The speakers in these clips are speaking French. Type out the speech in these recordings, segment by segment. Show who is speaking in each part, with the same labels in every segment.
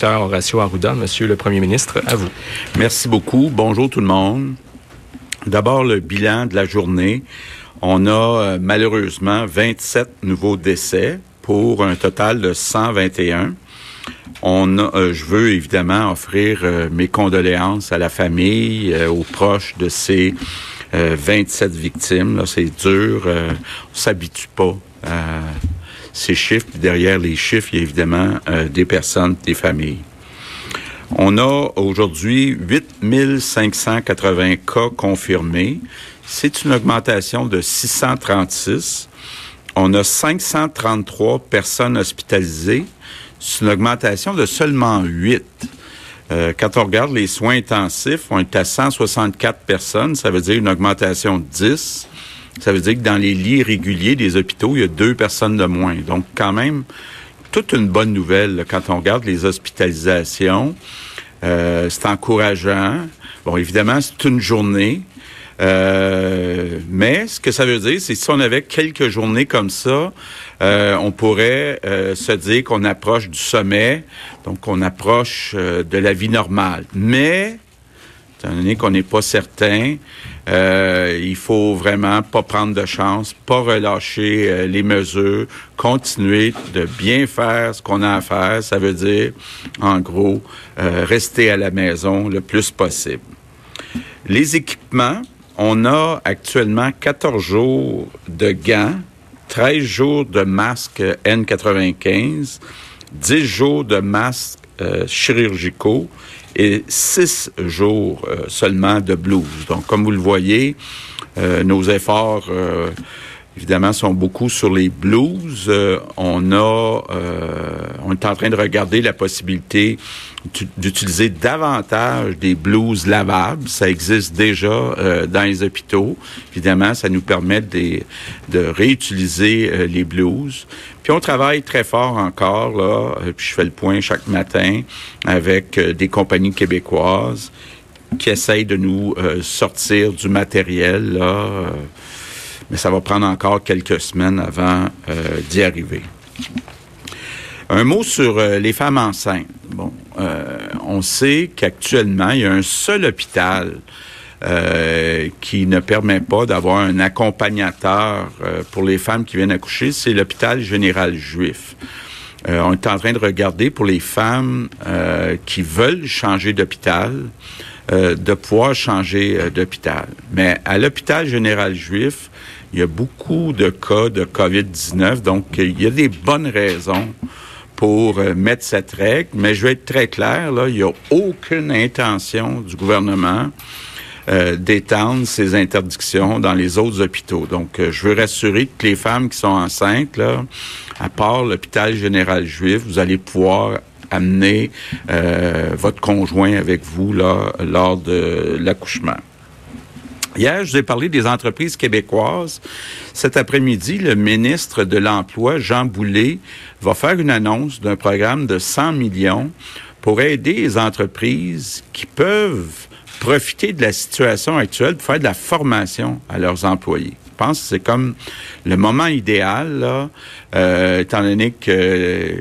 Speaker 1: docteur Horacio. Monsieur le Premier ministre, à vous.
Speaker 2: Merci beaucoup. Bonjour tout le monde. D'abord, le bilan de la journée. On a euh, malheureusement 27 nouveaux décès pour un total de 121. On euh, je veux évidemment offrir euh, mes condoléances à la famille, aux proches de ces 27 victimes. C'est dur. on s'habitue pas à ces chiffres. derrière les chiffres, il y a évidemment des personnes, des familles. On a aujourd'hui 8580 cas confirmés. C'est une augmentation de 636. On a 533 personnes hospitalisées. C'est une augmentation de seulement 8. Euh, quand on regarde les soins intensifs, on est à 164 personnes. Ça veut dire une augmentation de 10. Ça veut dire que dans les lits réguliers des hôpitaux, il y a deux personnes de moins. Donc, quand même, toute une bonne nouvelle quand on regarde les hospitalisations. Euh, c'est encourageant. Bon, évidemment, c'est une journée. Euh, mais ce que ça veut dire, c'est si on avait quelques journées comme ça, euh, on pourrait se dire qu'on approche du sommet, donc on approche de la vie normale. Mais étant donné qu'on n'est pas certain, euh, il faut vraiment pas prendre de chance, pas relâcher euh, les mesures, continuer de bien faire ce qu'on a à faire. Ça veut dire, en gros, euh, rester à la maison le plus possible. Les équipements, on a actuellement 14 jours de gants, 13 jours de masques N95, 10 jours de masques chirurgicaux et six jours euh, seulement de blues. Donc, comme vous le voyez, euh, nos efforts, euh, évidemment, sont beaucoup sur les blues. on a, on est en train de regarder la possibilité d'utiliser davantage des blues lavables. Ça existe déjà dans les hôpitaux. Évidemment, ça nous permet de, réutiliser les blues. Puis on travaille très fort encore, là, euh, puis je fais le point chaque matin avec euh, des compagnies québécoises qui essayent de nous euh, sortir du matériel, là, mais ça va prendre encore quelques semaines avant d'y arriver. Un mot sur les femmes enceintes. Bon, on sait qu'actuellement, il y a un seul hôpital euh, qui ne permet pas d'avoir un accompagnateur euh, pour les femmes qui viennent accoucher, c'est l'hôpital général juif. Euh, on est en train de regarder pour les femmes qui veulent changer d'hôpital, de pouvoir changer d'hôpital. Mais à l'hôpital général juif, il y a beaucoup de cas de COVID-19, donc il y a des bonnes raisons pour mettre cette règle, mais je vais être très clair, là, il n'y a aucune intention du gouvernement euh, d'étendre ces interdictions dans les autres hôpitaux. Donc, euh, je veux rassurer que les femmes qui sont enceintes, là, à part l'hôpital général juif, vous allez pouvoir amener euh, votre conjoint avec vous là, lors de l'accouchement. Hier, je vous ai parlé des entreprises québécoises. Cet après-midi, le ministre de l'Emploi, Jean Boulet, va faire une annonce d'un programme de 100 millions pour aider les entreprises qui peuvent profiter de la situation actuelle pour faire de la formation à leurs employés. Pense que c'est comme le moment idéal, euh, étant donné que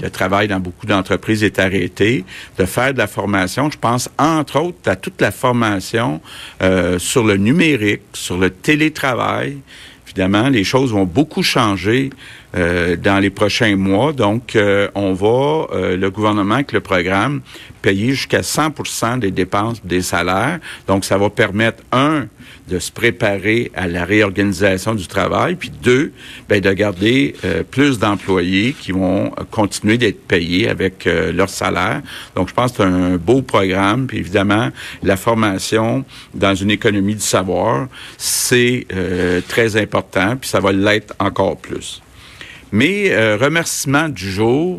Speaker 2: le travail dans beaucoup d'entreprises est arrêté, de faire de la formation. Je pense entre autres à toute la formation euh, sur le numérique, sur le télétravail. Évidemment, les choses vont beaucoup changer euh, dans les prochains mois. Donc, euh, on va, euh, le gouvernement avec le programme, payer jusqu'à 100% des dépenses des salaires. Donc, ça va permettre, un, de se préparer à la réorganisation du travail, puis deux, ben, de garder plus d'employés qui vont continuer d'être payés avec leur salaire. Donc, je pense que c'est un beau programme. Puis évidemment, la formation dans une économie du savoir, c'est très important, puis ça va l'être encore plus. Mes euh, remerciements du jour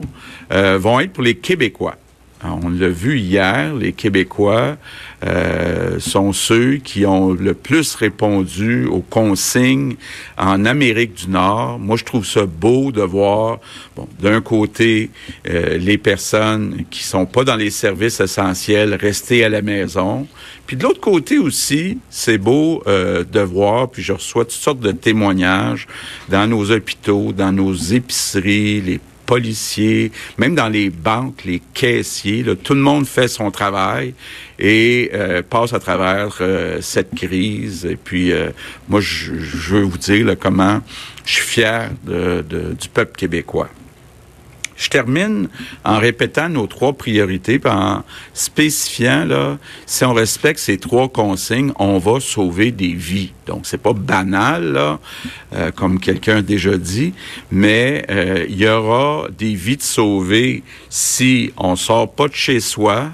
Speaker 2: euh, vont être pour les Québécois. on l'a vu hier, les Québécois euh, sont ceux qui ont le plus répondu aux consignes en Amérique du Nord. Moi, je trouve ça beau de voir, d'un côté, les personnes qui sont pas dans les services essentiels rester à la maison, puis de l'autre côté aussi, c'est beau euh, de voir, puis je reçois toutes sortes de témoignages dans nos hôpitaux, dans nos épiceries, les policiers, même dans les banques, les caissiers, tout le monde fait son travail et euh, passe à travers euh, cette crise. Et puis, moi, je, veux vous dire comment je suis fier du peuple québécois. Je termine en répétant nos trois priorités, en spécifiant là, si on respecte ces trois consignes, on va sauver des vies. Donc c'est pas banal là, euh, comme quelqu'un a déjà dit, mais euh, il y aura des vies de sauver si on sort pas de chez soi,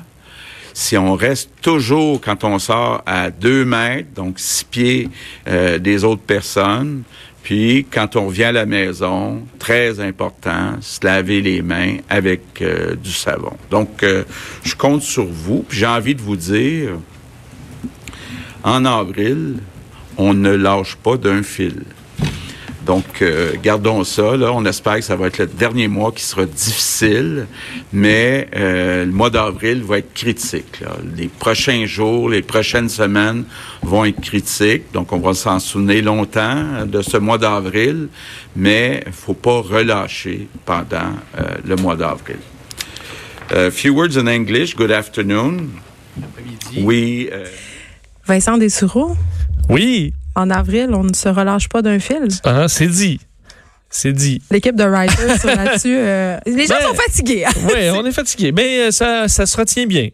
Speaker 2: si on reste toujours, quand on sort, à deux mètres, donc six pieds euh, des autres personnes, puis, quand on vient à la maison, très important, se laver les mains avec euh, du savon. Donc, euh, je compte sur vous. Puis, j'ai envie de vous dire, en avril, on ne lâche pas d'un fil. Donc, euh, gardons ça. Là. On espère que ça va être le dernier mois qui sera difficile, mais euh, le mois d'avril va être critique. Les prochains jours, les prochaines semaines vont être critiques. Donc, on va s'en souvenir longtemps de ce mois d'avril, mais il faut pas relâcher pendant euh, le mois d'avril. few words in English. Good afternoon.
Speaker 3: Oui. Vincent Dessureau?
Speaker 4: Oui
Speaker 3: en avril, on ne se relâche pas d'un fil.
Speaker 4: Ah, c'est dit. C'est dit.
Speaker 3: L'équipe de writers là-dessus, euh, les gens ben, sont fatigués.
Speaker 4: Hein. oui, on est fatigués, mais euh, ça, ça se retient bien.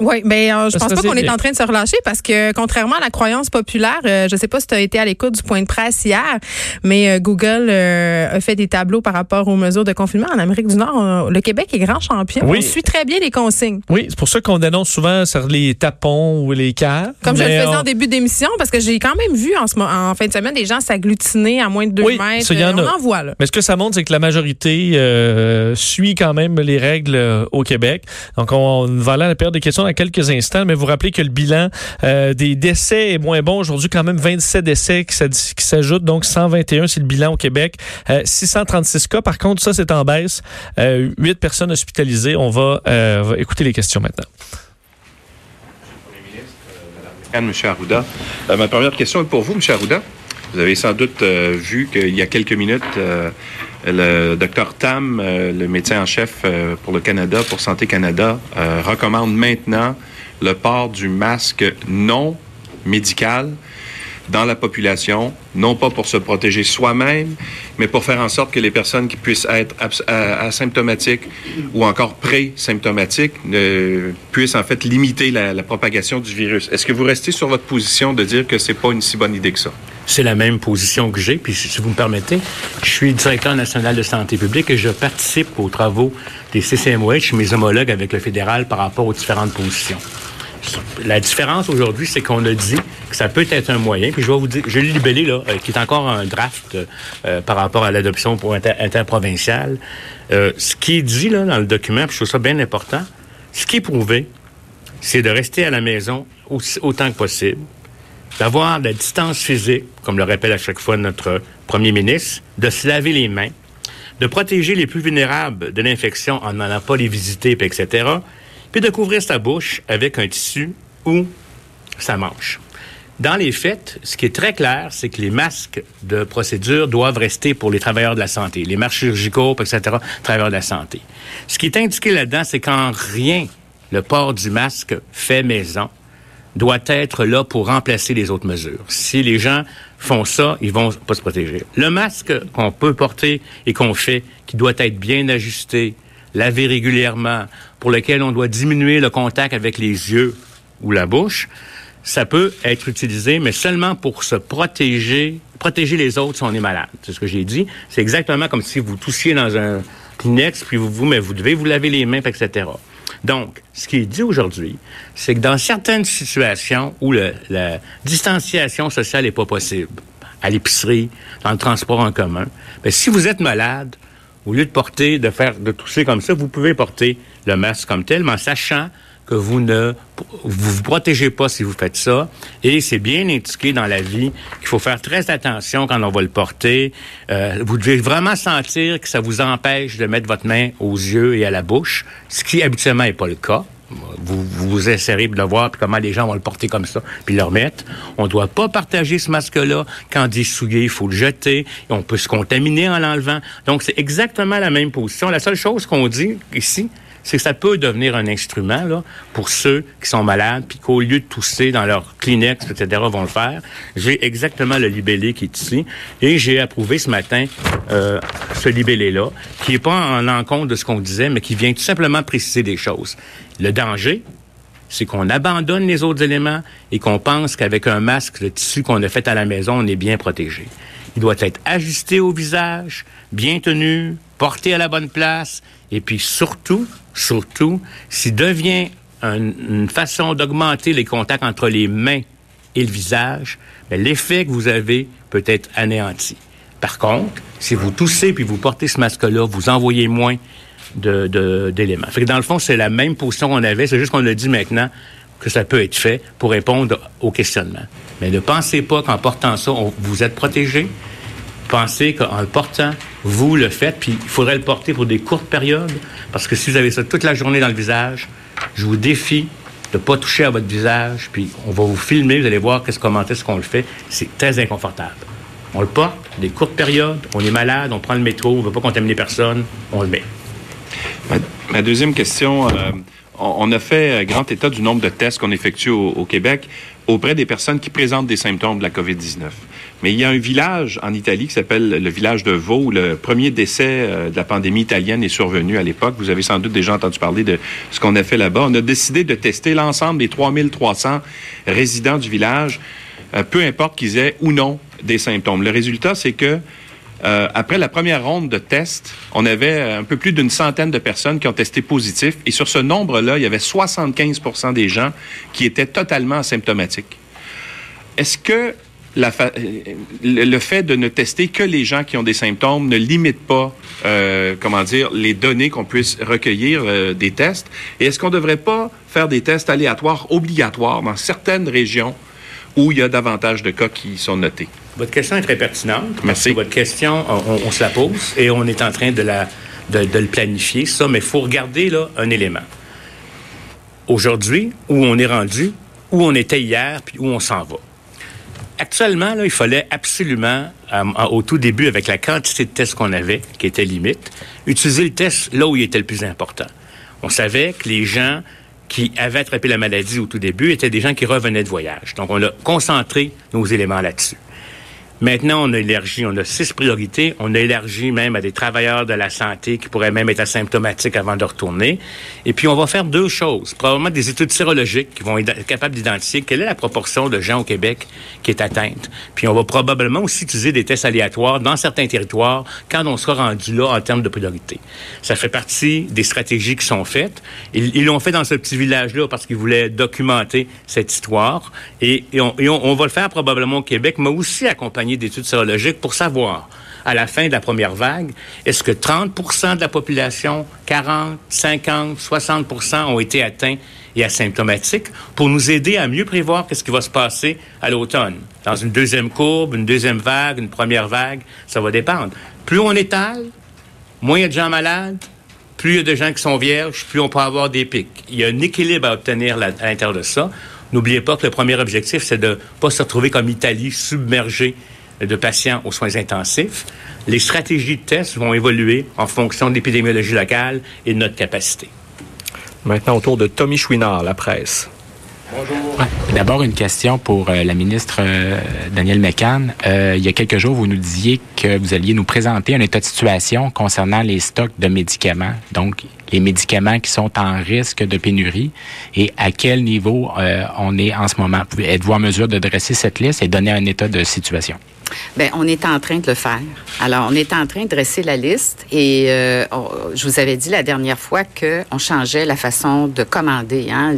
Speaker 3: Oui, mais euh, je pense pas qu'on est en train de se relâcher parce que contrairement à la croyance populaire, euh, je sais pas si tu as été à l'écoute du point de presse hier, mais euh, Google euh, a fait des tableaux par rapport aux mesures de confinement en Amérique du Nord. le Québec est grand champion. Oui. On suit très bien les consignes.
Speaker 4: Oui, c'est pour ça qu'on dénonce souvent sur les tapons ou les cas.
Speaker 3: Comme je le faisais en début d'émission parce que j'ai quand même vu en, ce, en fin de semaine des gens s'agglutiner à moins de deux oui, mètres. Ça, y en on en voit là.
Speaker 4: Mais ce que ça montre, c'est que la majorité suit quand même les règles au Québec. Donc on va aller à la période des questions dans quelques instants mais vous rappelez que le bilan euh, des décès est moins bon. Aujourd'hui, quand même 27 décès qui s'ajoutent, donc 121, c'est le bilan au Québec. 636 euh, cas, par contre, ça, c'est en baisse. Euh, 8 personnes hospitalisées. On va, euh, va écouter les questions maintenant.
Speaker 5: M. Arruda. ma première question est pour vous, M. Arruda. Vous avez sans doute vu qu'il y a quelques minutes, le docteur Tam, le médecin en chef pour le Canada, pour Santé Canada, recommande maintenant le port du masque non médical dans la population, non pas pour se protéger soi-même, mais pour faire en sorte que les personnes qui puissent être asymptomatiques ou encore pré-symptomatiques puissent en fait limiter la, propagation du virus. Est-ce que vous restez sur votre position de dire que c'est pas une si bonne idée que ça?
Speaker 6: C'est la même position que j'ai, puis si vous me permettez, je suis directeur national de santé publique et je participe aux travaux des CCMOH, mes homologues avec le fédéral par rapport aux différentes positions. La différence aujourd'hui, c'est qu'on a dit que ça peut être un moyen. Puis je vais vous dire, je l'ai libellé là, euh, qui est encore un draft euh, par rapport à l'adoption pour interprovinciale. Euh, ce qui est dit là dans le document, puis je trouve ça bien important. Ce qui est prouvé, c'est de rester à la maison autant que possible, d'avoir la distance physique, comme le rappelle à chaque fois notre premier ministre, de se laver les mains, de protéger les plus vulnérables de l'infection en n'allant pas les visiter, etc puis de couvrir sa bouche avec un tissu ou sa manche. Dans les faits, ce qui est très clair, c'est que les masques de procédure doivent rester pour les travailleurs de la santé, les marches chirurgicaux, etc., travailleurs de la santé. Ce qui est indiqué là-dedans, c'est qu'en rien, le port du masque fait maison doit être là pour remplacer les autres mesures. Si les gens font ça, ils vont pas se protéger. Le masque qu'on peut porter et qu'on fait, qui doit être bien ajusté, laver régulièrement, pour lequel on doit diminuer le contact avec les yeux ou la bouche, ça peut être utilisé, mais seulement pour se protéger, protéger les autres si on est malade. C'est ce que j'ai dit. C'est exactement comme si vous toussiez dans un Kleenex, puis vous, vous, mais vous devez vous laver les mains, etc. Donc, ce qui est dit aujourd'hui, c'est que dans certaines situations où la distanciation sociale n'est pas possible, à l'épicerie, dans le transport en commun, mais si vous êtes malade, au lieu de porter, de faire, de tousser comme ça, vous pouvez porter le masque comme tel, mais en sachant que vous ne vous, vous protégez pas si vous faites ça. Et c'est bien indiqué dans la vie qu'il faut faire très attention quand on va le porter. Euh, vous devez vraiment sentir que ça vous empêche de mettre votre main aux yeux et à la bouche, ce qui habituellement n'est pas le cas. vous, vous essayerez de le voir, puis comment les gens vont le porter comme ça, puis le remettre. On ne doit pas partager ce masque-là. Quand il est souillé, il faut le jeter. Et on peut se contaminer en l'enlevant. Donc, c'est exactement la même position. La seule chose qu'on dit ici, c'est que ça peut devenir un instrument là, pour ceux qui sont malades, puis qu'au lieu de tousser dans leur Kleenex, etc., vont le faire. J'ai exactement le libellé qui est ici, et j'ai approuvé ce matin euh, ce libellé-là, qui n'est pas en l'encontre de ce qu'on disait, mais qui vient tout simplement préciser des choses. Le danger, c'est qu'on abandonne les autres éléments et qu'on pense qu'avec un masque, le tissu qu'on a fait à la maison, on est bien protégé. Il doit être ajusté au visage, bien tenu, porté à la bonne place, et puis surtout, surtout, s'il devient une façon d'augmenter les contacts entre les mains et le visage, ben, l'effet que vous avez peut être anéanti. Par contre, si vous toussez puis vous portez ce masque-là, vous envoyez moins d'éléments. Dans le fond, c'est la même position qu'on avait, c'est juste qu'on a dit maintenant que ça peut être fait pour répondre aux questionnements. Mais ne pensez pas qu'en portant ça, vous êtes protégé. Pensez qu'en le portant, vous le faites, puis il faudrait le porter pour des courtes périodes, parce que si vous avez ça toute la journée dans le visage, je vous défie de ne pas toucher à votre visage, puis on va vous filmer, vous allez voir qu'est-ce, comment est-ce qu'on le fait. C'est très inconfortable. On le porte, des courtes périodes, on est malade, on prend le métro, on ne veut pas contaminer personne, on le met.
Speaker 5: Ma, deuxième question, euh, on, a fait grand état du nombre de tests qu'on effectue au, Québec auprès des personnes qui présentent des symptômes de la COVID-19. Mais il y a un village en Italie qui s'appelle le village de Vaux, où le premier décès euh, de la pandémie italienne est survenu à l'époque. Vous avez sans doute déjà entendu parler de ce qu'on a fait là-bas. On a décidé de tester l'ensemble des 3300 résidents du village, euh, peu importe qu'ils aient ou non des symptômes. Le résultat, c'est que euh, après la première ronde de tests, on avait un peu plus d'une centaine de personnes qui ont testé positif. Et sur ce nombre-là, il y avait 75% des gens qui étaient totalement asymptomatiques. Est-ce que la le fait de ne tester que les gens qui ont des symptômes ne limite pas, euh, comment dire, les données qu'on puisse recueillir euh, des tests? Et est-ce qu'on ne devrait pas faire des tests aléatoires obligatoires dans certaines régions où il y a davantage de cas qui sont notés?
Speaker 6: Votre question est très pertinente.
Speaker 5: Merci.
Speaker 6: votre question, on, se la pose et on est en train de, la, de, le planifier, ça, mais il faut regarder là, un élément. Aujourd'hui, où on est rendu, où on était hier, puis où on s'en va. Actuellement, il fallait absolument, euh, au tout début, avec la quantité de tests qu'on avait, qui était limite, utiliser le test là où il était le plus important. On savait que les gens qui avaient attrapé la maladie au tout début étaient des gens qui revenaient de voyage. Donc, on a concentré nos éléments là-dessus. Maintenant, on a élargi, on a six priorités. On a élargi même à des travailleurs de la santé qui pourraient même être asymptomatiques avant de retourner. Et puis, on va faire deux choses. Probablement des études sérologiques qui vont être capables d'identifier quelle est la proportion de gens au Québec qui est atteinte. Puis, on va probablement aussi utiliser des tests aléatoires dans certains territoires quand on sera rendu là en termes de priorité. Ça fait partie des stratégies qui sont faites. Ils l'ont fait dans ce petit village-là parce qu'ils voulaient documenter cette histoire. Et, on, on va le faire probablement au Québec, mais aussi accompagner d'études sérologiques pour savoir, à la fin de la première vague, est-ce que 30% de la population, 40, 50, 60 ont été atteints et asymptomatiques pour nous aider à mieux prévoir qu'est-ce qui va se passer à l'automne? Dans une deuxième courbe, une deuxième vague, une première vague, ça va dépendre. Plus on étale, moins il y a de gens malades, plus il y a de gens qui sont vierges, plus on peut avoir des pics. Il y a un équilibre à obtenir à l'intérieur de ça. N'oubliez pas que le premier objectif, c'est de ne pas se retrouver comme Italie, submergée de patients aux soins intensifs. Les stratégies de tests vont évoluer en fonction de l'épidémiologie locale et de notre capacité.
Speaker 1: Maintenant, autour de Tommy Chouinard, la presse.
Speaker 7: Bonjour. D'abord, une question pour euh, la ministre euh, Danielle Mécan. Euh, il y a quelques jours, vous nous disiez que vous alliez nous présenter un état de situation concernant les stocks de médicaments, donc les médicaments qui sont en risque de pénurie et à quel niveau on est en ce moment. Êtes-vous en mesure de dresser cette liste et donner un état de situation?
Speaker 8: Bien, on est en train de le faire. Alors, on est en train de dresser la liste et euh, je vous avais dit la dernière fois qu'on changeait la façon de commander hein,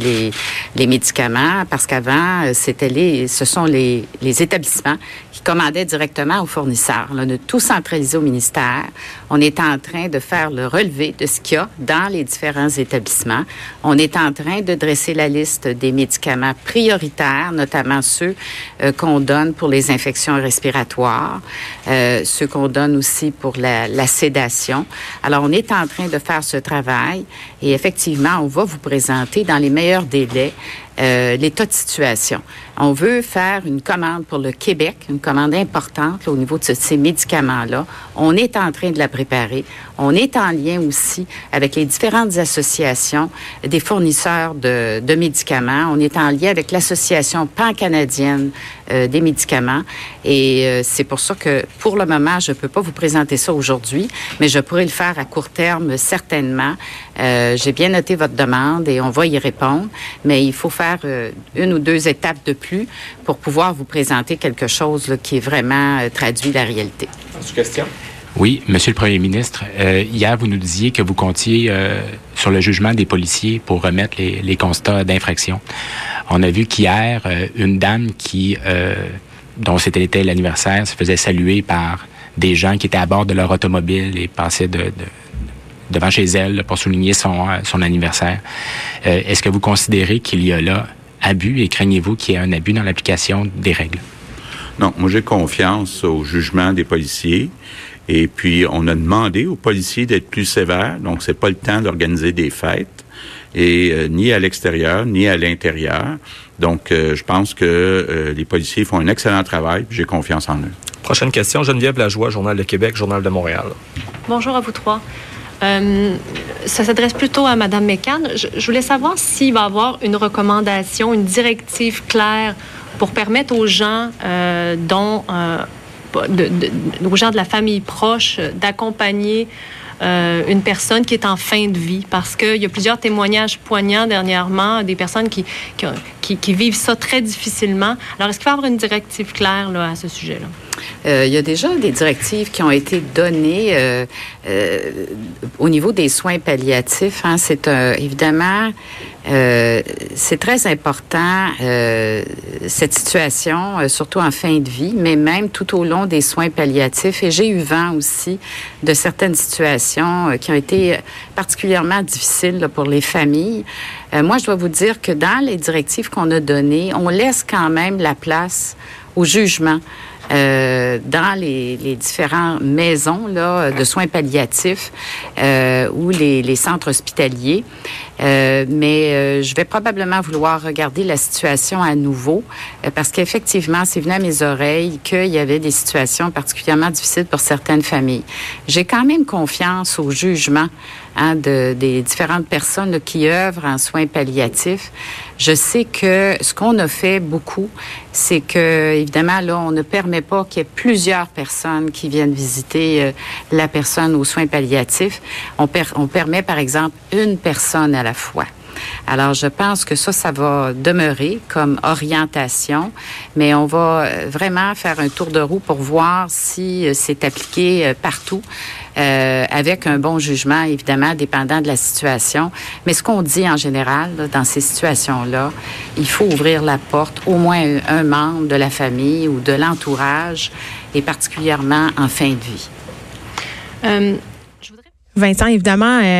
Speaker 8: les, médicaments parce qu'avant, euh, c'était les, ce sont les établissements qui commandaient directement aux fournisseurs. On a tout centralisé au ministère. On est en train de faire le relevé de ce qu'il y a dans les différents établissements. On est en train de dresser la liste des médicaments prioritaires, notamment ceux euh, qu'on donne pour les infections respiratoires respiratoires, euh, ceux qu'on donne aussi pour la, la, sédation. Alors, on est en train de faire ce travail et effectivement, on va vous présenter dans les meilleurs délais euh, l'état de situation. On veut faire une commande pour le Québec, une commande importante au niveau de ces médicaments-là. On est en train de la préparer. On est en lien aussi avec les différentes associations des fournisseurs de, médicaments. On est en lien avec l'association pan-canadienne euh, des médicaments. Et euh, c'est pour ça que, pour le moment, je ne peux pas vous présenter ça aujourd'hui, mais je pourrais le faire à court terme, certainement. Euh, J'ai bien noté votre demande et on va y répondre, mais il faut faire une ou deux étapes de plus pour pouvoir vous présenter quelque chose qui est vraiment traduit la réalité.
Speaker 5: Question?
Speaker 7: Oui, Monsieur le Premier ministre, euh, hier, vous nous disiez que vous comptiez euh, sur le jugement des policiers pour remettre les, constats d'infraction. On a vu qu'hier, euh, une dame qui, dont c'était l'anniversaire, se faisait saluer par des gens qui étaient à bord de leur automobile et passaient de, de devant chez elle pour souligner son, son anniversaire. Est-ce que vous considérez qu'il y a là abus et craignez-vous qu'il y ait un abus dans l'application des règles?
Speaker 2: Non, moi j'ai confiance au jugement des policiers. Et puis, on a demandé aux policiers d'être plus sévères. Donc, c'est pas le temps d'organiser des fêtes, et euh, ni à l'extérieur ni à l'intérieur. Donc, euh, je pense que euh, les policiers font un excellent travail. J'ai confiance en eux.
Speaker 1: Prochaine question, Geneviève Lajoie, Journal de Québec, Journal de Montréal.
Speaker 9: Bonjour à vous trois. Euh, ça s'adresse plutôt à Mme Mécan. Je, je, voulais savoir s'il va y avoir une recommandation, une directive claire pour permettre aux gens euh, dont euh, de, aux gens de la famille proche d'accompagner euh, une personne qui est en fin de vie. Parce qu'il y a plusieurs témoignages poignants dernièrement des personnes qui, qui, qui, vivent ça très difficilement. Alors, est-ce qu'il va y avoir une directive claire là, à ce sujet-là?
Speaker 8: Euh, il y a déjà des directives qui ont été données euh, euh, au niveau des soins palliatifs. Hein. C'est évidemment c'est très important cette situation, surtout en fin de vie, mais même tout au long des soins palliatifs. Et j'ai eu vent aussi de certaines situations qui ont été particulièrement difficiles pour les familles. Moi, je dois vous dire que dans les directives qu'on a données, on laisse quand même la place au jugement. Euh, dans les, les différentes maisons là, de soins palliatifs euh, ou les, les, centres hospitaliers. Euh, mais je vais probablement vouloir regarder la situation à nouveau parce qu'effectivement, c'est venu à mes oreilles qu'il y avait des situations particulièrement difficiles pour certaines familles. J'ai quand même confiance au jugement hein, de, des différentes personnes qui œuvrent en soins palliatifs. Je sais que ce qu'on a fait beaucoup, c'est que, évidemment, là, on ne permet pas qu'il y ait plusieurs personnes qui viennent visiter euh, la personne aux soins palliatifs. On, on permet, par exemple, une personne à la fois. Alors, je pense que ça, ça va demeurer comme orientation, mais on va vraiment faire un tour de roue pour voir si c'est appliqué partout. Euh, avec un bon jugement, évidemment, dépendant de la situation. Mais ce qu'on dit en général là, dans ces situations-là, il faut ouvrir la porte au moins un, un membre de la famille ou de l'entourage, et particulièrement en fin de vie.
Speaker 3: Euh, je voudrais... Vincent, évidemment, euh